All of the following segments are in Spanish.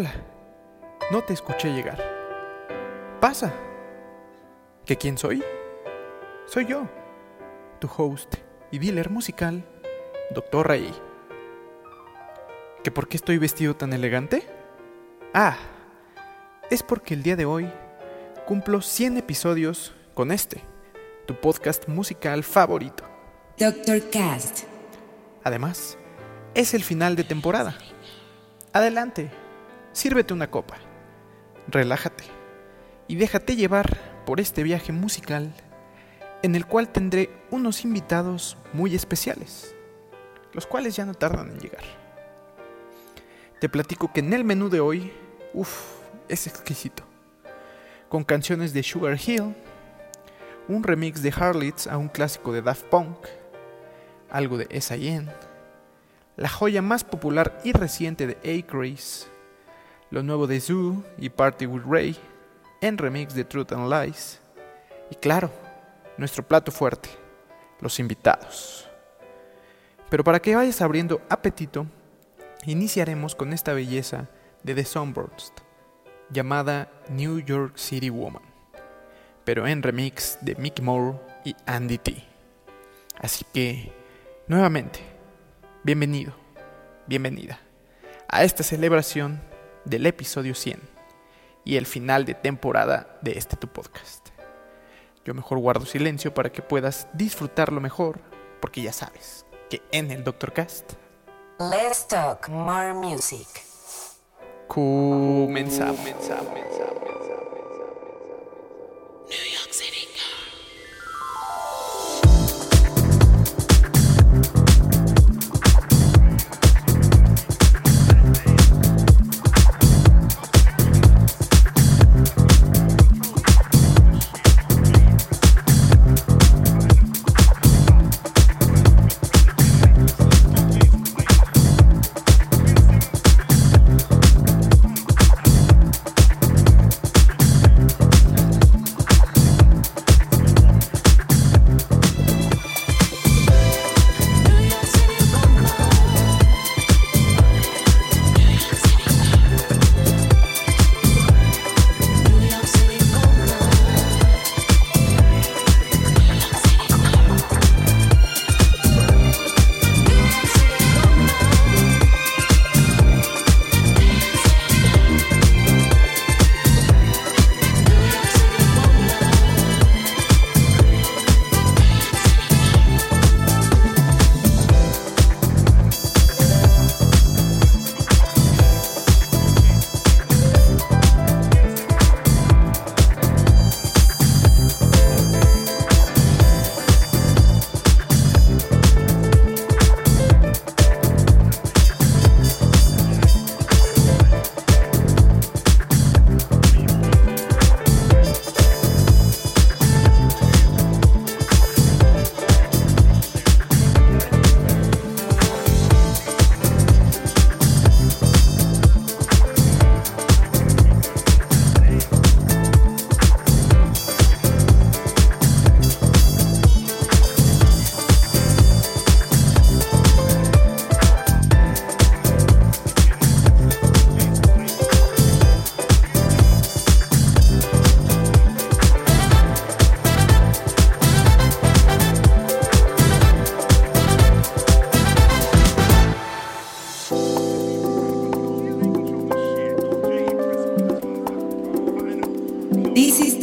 Hola, no te escuché llegar. Pasa. ¿Que quién soy? Soy yo, tu host y dealer musical, Dr. Ray. ¿Que por qué estoy vestido tan elegante? Ah, es porque el día de hoy cumplo 100 episodios con este, tu podcast musical favorito. Dr. Cast. Además, es el final de temporada. Adelante, sírvete una copa, relájate y déjate llevar por este viaje musical en el cual tendré unos invitados muy especiales, los cuales ya no tardan en llegar. Te platico que en el menú de hoy, uff, es exquisito, con canciones de Sugar Hill, un remix de Harlots a un clásico de Daft Punk, algo de S.I.N., la joya más popular y reciente de A-Craze, lo nuevo de Zoo y Party with Ray, en remix de Truth and Lies, y claro, nuestro plato fuerte, los invitados. Pero para que vayas abriendo apetito, iniciaremos con esta belleza de The Sunburst, llamada New York City Woman, pero en remix de Mick Moore y Andy T. Así que, nuevamente, bienvenido, bienvenida a esta celebración del episodio 100 y el final de temporada de este tu podcast. Yo mejor guardo silencio para que puedas disfrutarlo mejor, porque ya sabes que en el Doctor Cast Let's talk more music. comenzamos. This is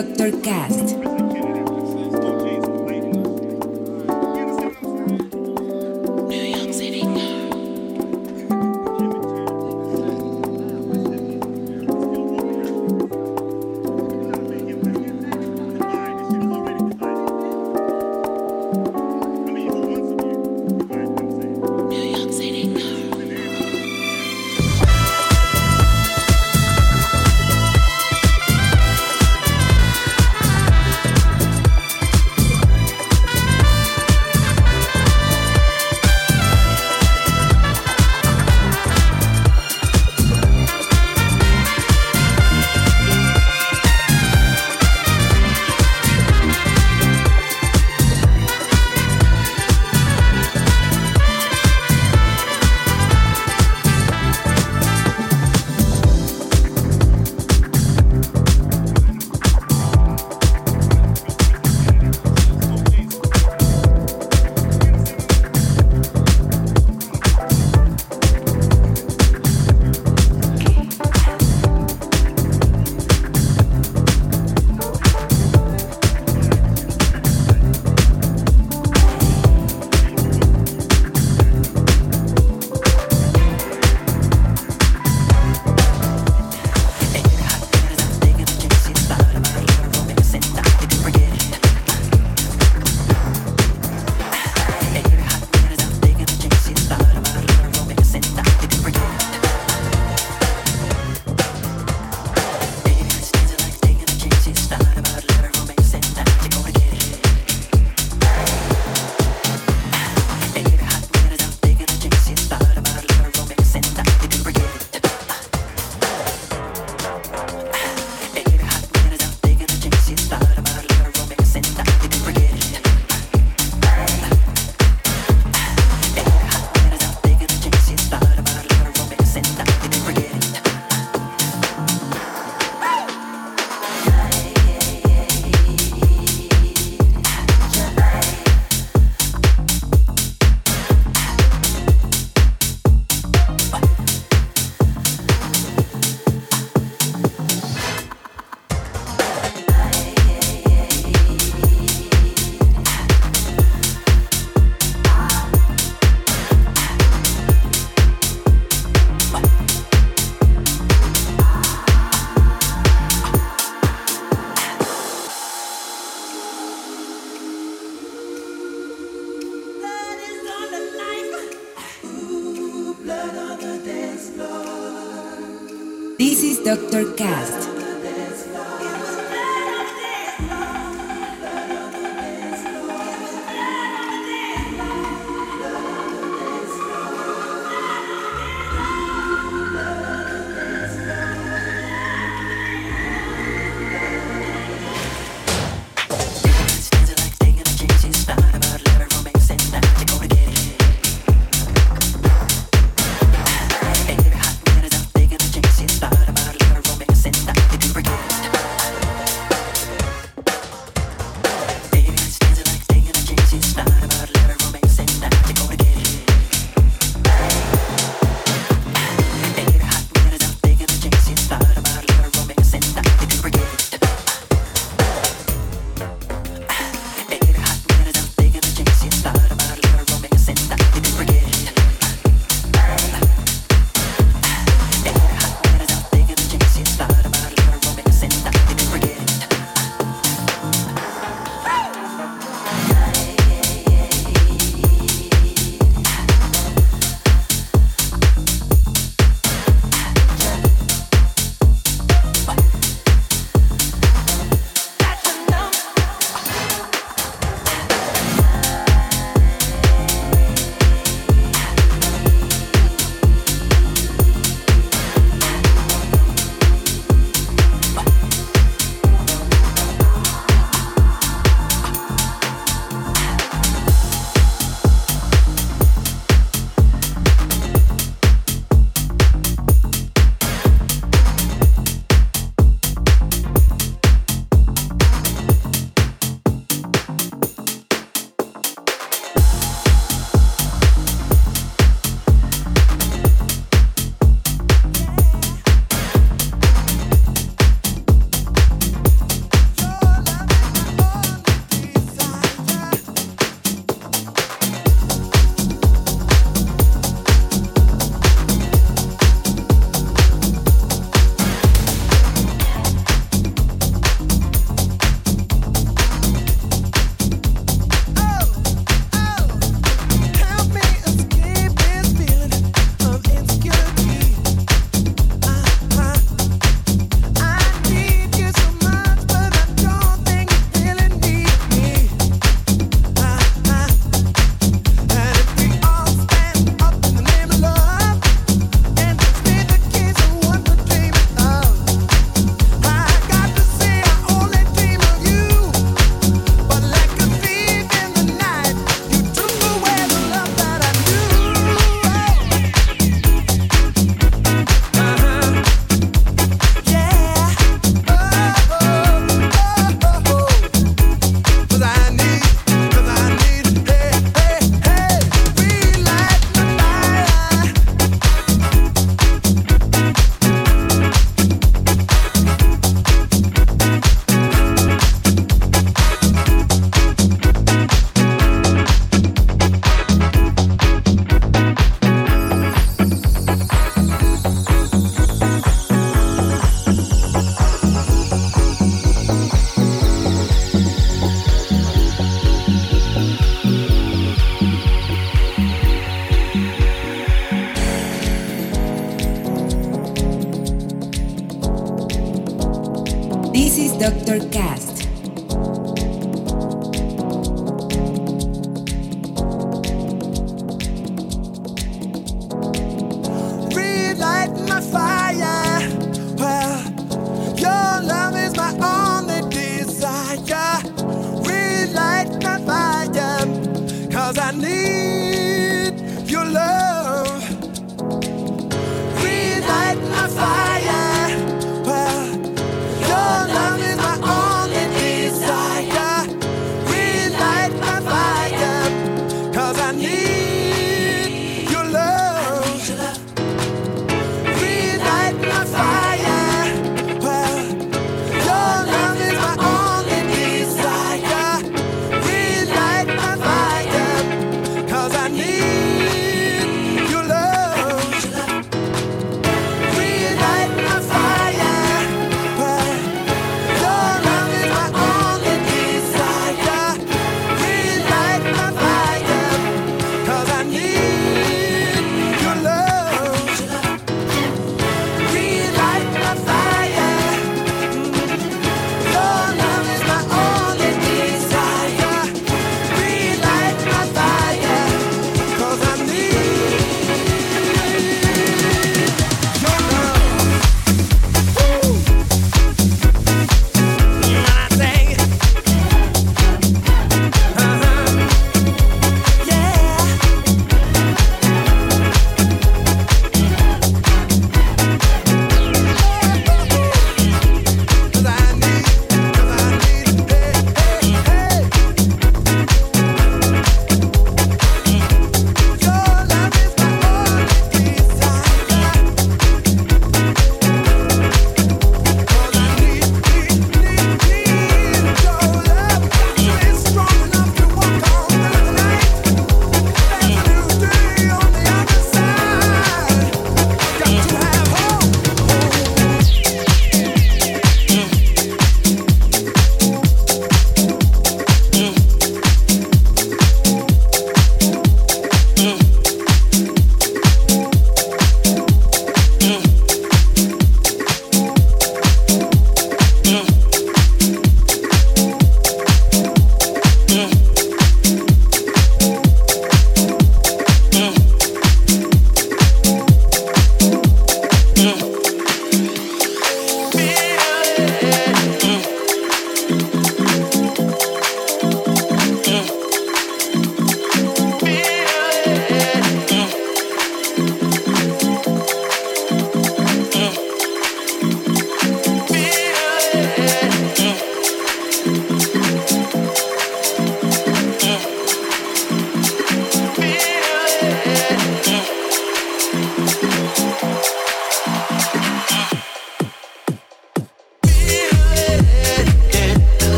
Dr. Cast. Overcast.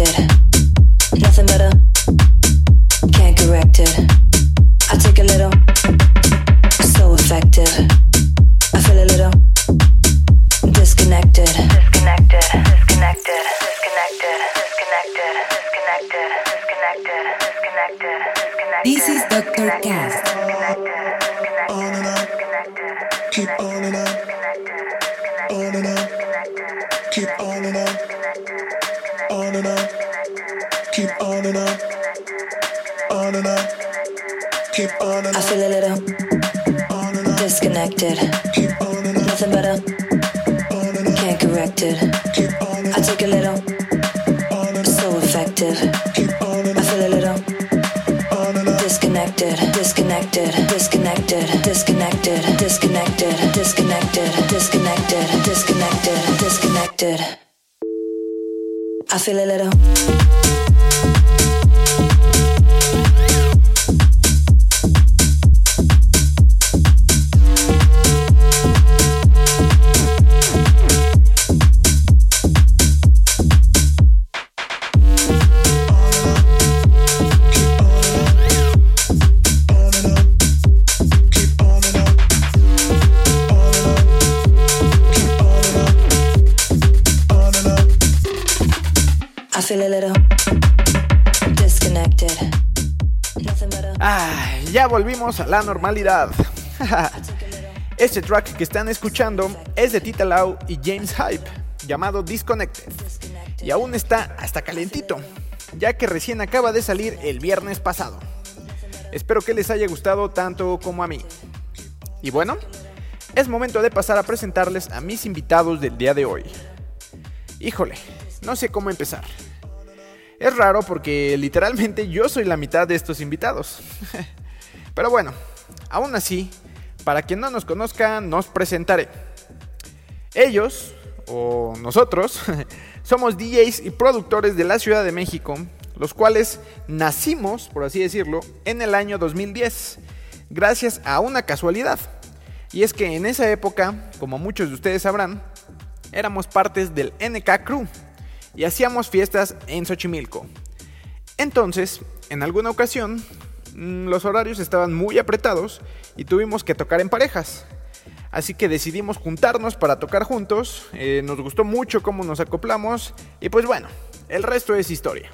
Ya este track que están escuchando es de Tita Lau y James Hype, llamado Disconnected. Y aún está hasta calentito, ya que recién acaba de salir el viernes pasado. Espero que les haya gustado tanto como a mí. Y bueno, es momento de pasar a presentarles a mis invitados del día de hoy. Híjole, no sé cómo empezar. Es raro porque literalmente yo soy la mitad de estos invitados. Pero bueno, aún así, Para quien no nos conozca, nos presentaré. Ellos, o nosotros, somos DJs y productores de la Ciudad de México, los cuales nacimos, por así decirlo, en el año 2010, gracias a una casualidad. Y es que en esa época, como muchos de ustedes sabrán, éramos partes del NK Crew y hacíamos fiestas en Xochimilco. Entonces, en alguna ocasión, los horarios estaban muy apretados y tuvimos que tocar en parejas. Así que decidimos juntarnos para tocar juntos, eh, nos gustó mucho cómo nos acoplamos y pues bueno, el resto es historia.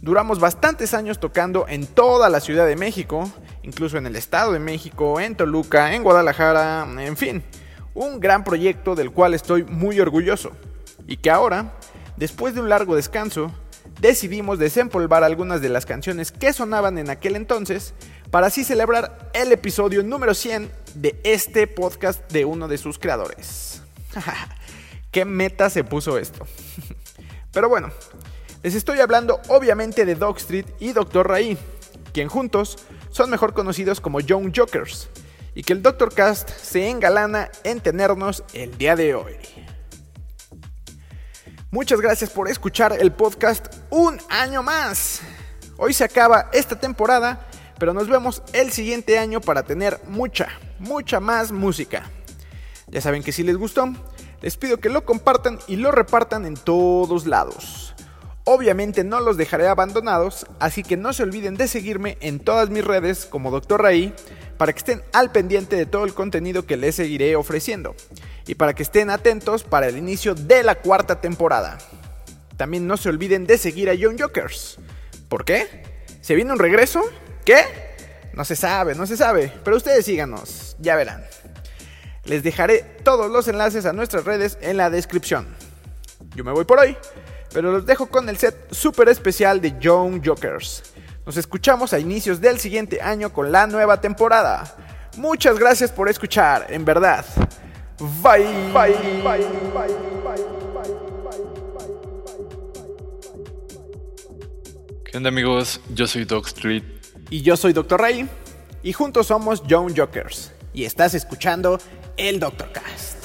Duramos bastantes años tocando en toda la Ciudad de México, incluso en el Estado de México, en Toluca, en Guadalajara, en fin, un gran proyecto del cual estoy muy orgulloso y que ahora, después de un largo descanso, decidimos desempolvar algunas de las canciones que sonaban en aquel entonces para así celebrar el episodio número 100 de este podcast de uno de sus creadores. ¿Qué meta se puso esto? Pero bueno, les estoy hablando obviamente de Dog Street y Dr. Ray, quien juntos son mejor conocidos como Young Jokers, y que el Dr. Cast se engalana en tenernos el día de hoy. Muchas gracias por escuchar el podcast un año más. Hoy se acaba esta temporada, pero nos vemos el siguiente año para tener mucha, mucha más música. Ya saben que si les gustó, les pido que lo compartan y lo repartan en todos lados. Obviamente no los dejaré abandonados, así que no se olviden de seguirme en todas mis redes como Dr. Raí para que estén al pendiente de todo el contenido que les seguiré ofreciendo y para que estén atentos para el inicio de la cuarta temporada. También no se olviden de seguir a Young Jokers. ¿Por qué? ¿Se viene un regreso? ¿Qué? No se sabe, no se sabe, pero ustedes síganos, ya verán. Les dejaré todos los enlaces a nuestras redes en la descripción. Yo me voy por hoy, pero los dejo con el set súper especial de Young Jokers. Nos escuchamos a inicios del siguiente año con la nueva temporada. Muchas gracias por escuchar, en verdad. Bye. Bye. Bye. Bye. ¿Qué onda amigos? Yo soy Dog Street. Y yo soy Dr. Ray. Y juntos somos Young Jokers. Y estás escuchando el Dr. Cast.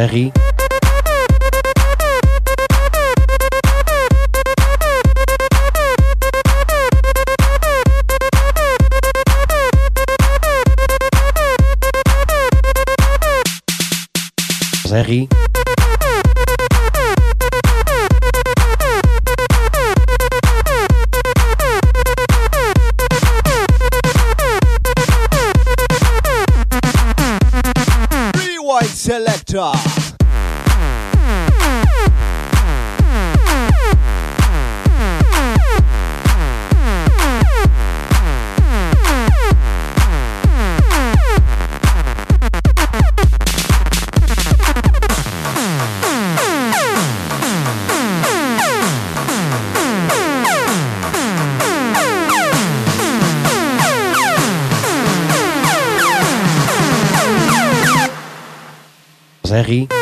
Ferry. Ferry. Paris.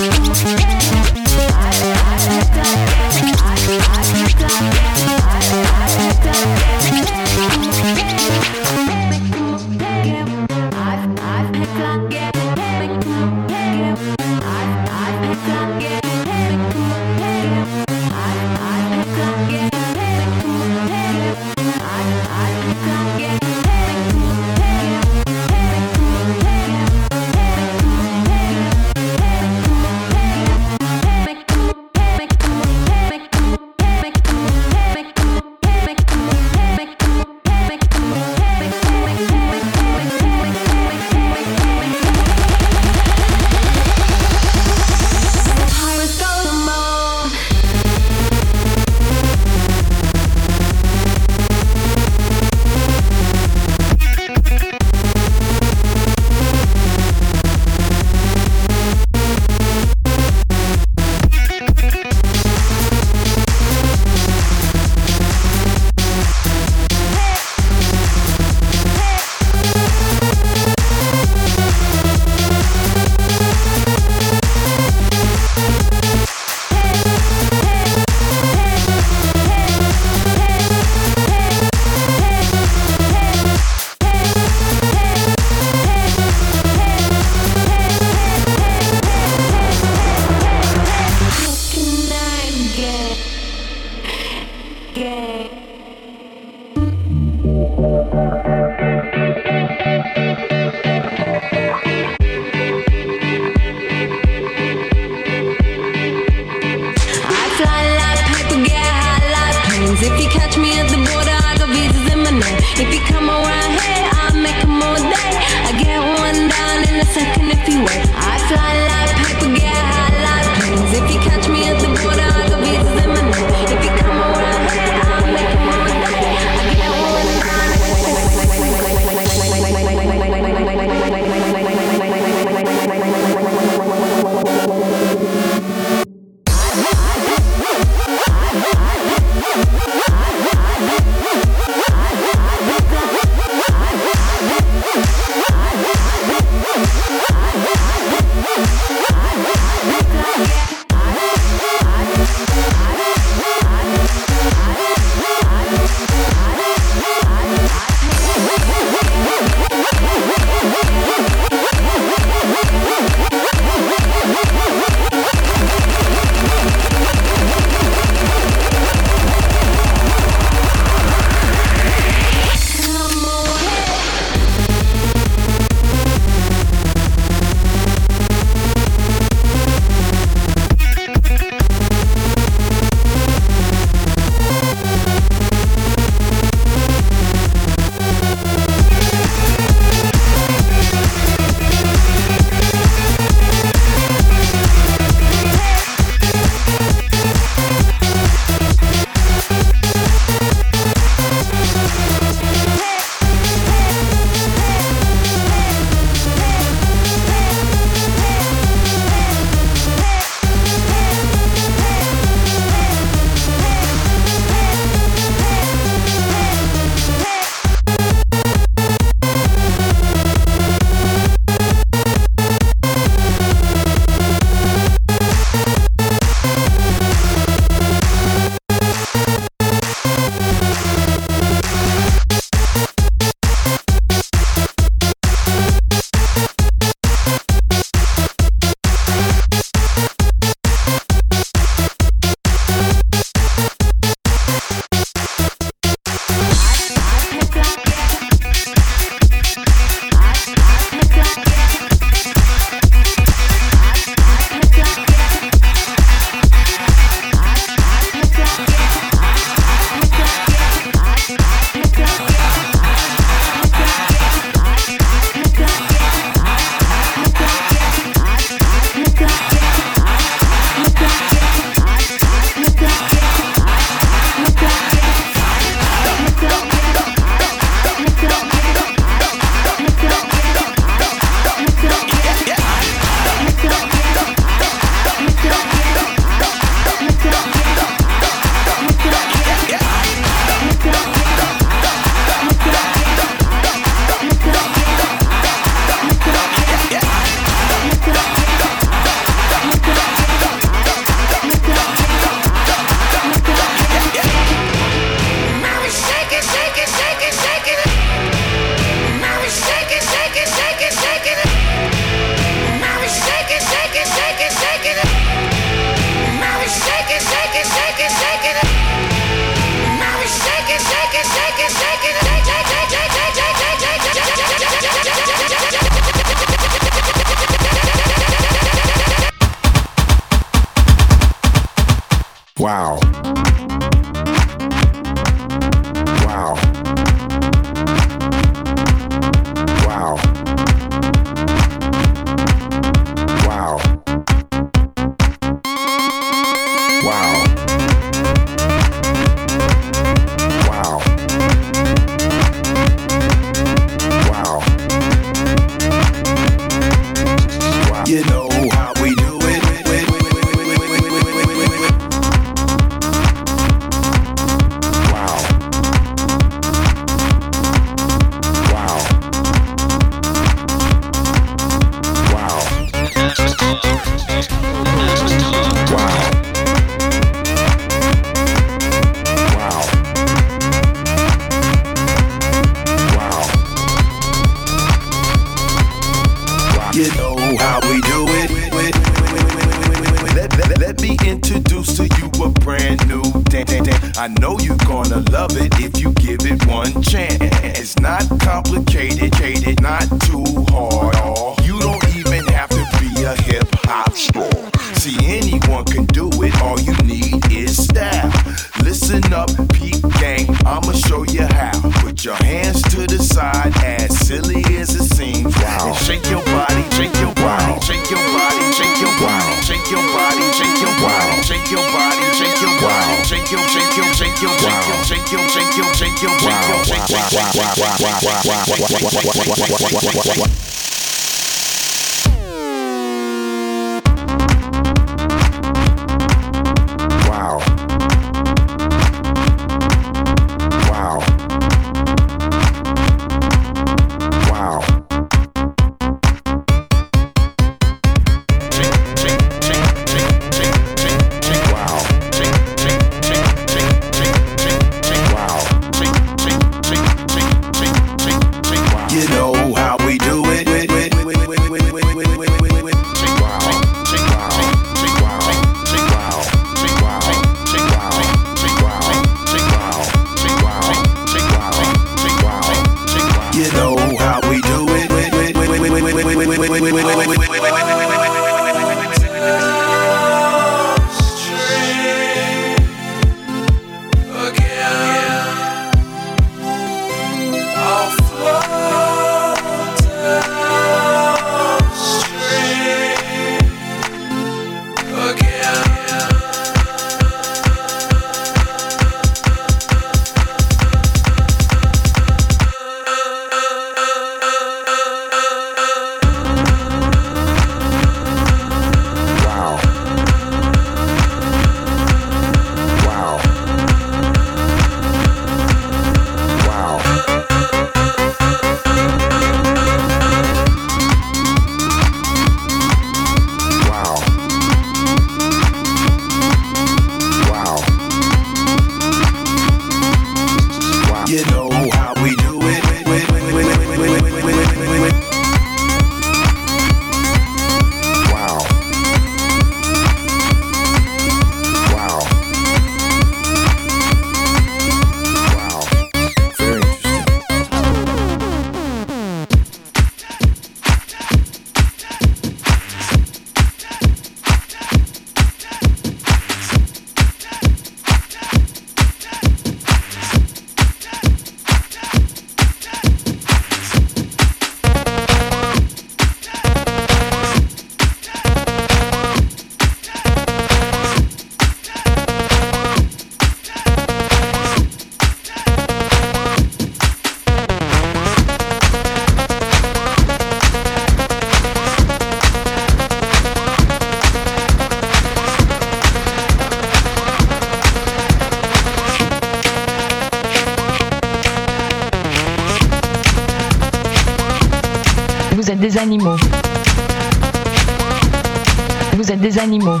Vous êtes des animaux.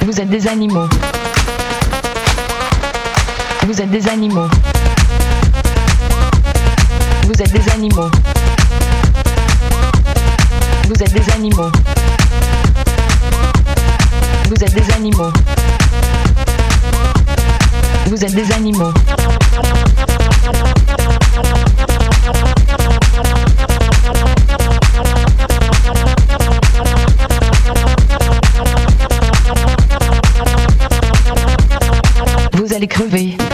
Vous êtes des animaux. Vous êtes des animaux. Vous êtes des animaux. Vous êtes des animaux. Vous êtes des animaux. Vous êtes des animaux. découvrir.